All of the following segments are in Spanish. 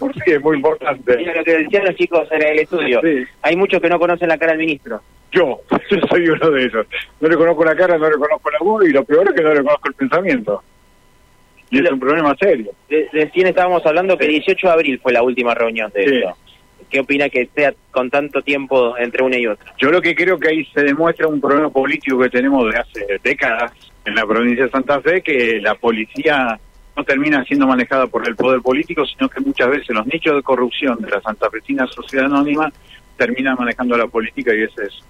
por sí es muy importante. Mira lo que decían los chicos en el estudio. Sí. Hay muchos que no conocen la cara del ministro. Yo, yo soy uno de ellos. No le conozco la cara, no le conozco la voz y lo peor es que no le conozco el pensamiento. Y es Lo- un problema serio. De, recién estábamos hablando que 18 de abril fue la última reunión de Sí. esto. ¿Qué opina que sea con tanto tiempo entre una y otra? Yo lo que creo que ahí se demuestra un problema político que tenemos de hace décadas en la provincia de Santa Fe, que la policía no termina siendo manejada por el poder político, sino que muchas veces los nichos de corrupción de la santafesina sociedad anónima terminan manejando la política y ese es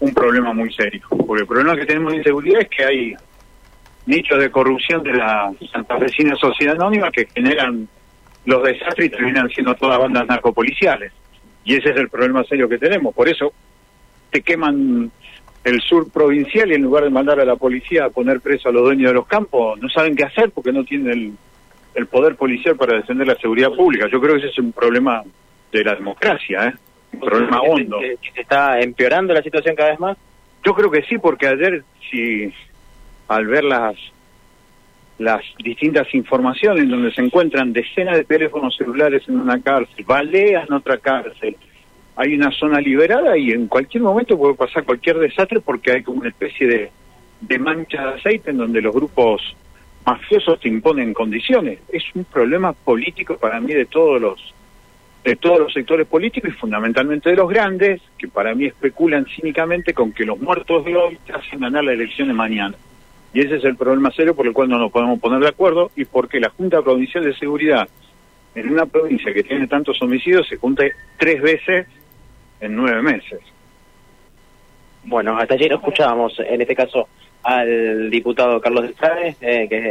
un problema muy serio. Porque el problema que tenemos de inseguridad es que hay nichos de corrupción de la santafesina sociedad anónima que generan los desastres y terminan siendo todas bandas narcopoliciales. Y ese es el problema serio que tenemos. Por eso te queman el sur provincial y en lugar de mandar a la policía a poner preso a los dueños de los campos, no saben qué hacer porque no tienen el, el poder policial para defender la seguridad pública. Yo creo que ese es un problema de la democracia, ¿eh? un problema ¿Que se- hondo. se está empeorando la situación cada vez más? Yo creo que sí, porque ayer, si al ver las las distintas informaciones donde se encuentran decenas de teléfonos celulares en una cárcel, baleas en otra cárcel, hay una zona liberada y en cualquier momento puede pasar cualquier desastre porque hay como una especie de, de mancha de aceite en donde los grupos mafiosos te imponen condiciones. Es un problema político para mí de todos los de todos los sectores políticos y fundamentalmente de los grandes, que para mí especulan cínicamente con que los muertos de hoy te hacen ganar la elección de mañana. Y ese es el problema serio por el cual no nos podemos poner de acuerdo y porque la Junta Provincial de Seguridad en una provincia que tiene tantos homicidios se junte tres veces en nueve meses. Bueno, hasta ayer escuchábamos, en este caso, al diputado Carlos Estrade, eh, que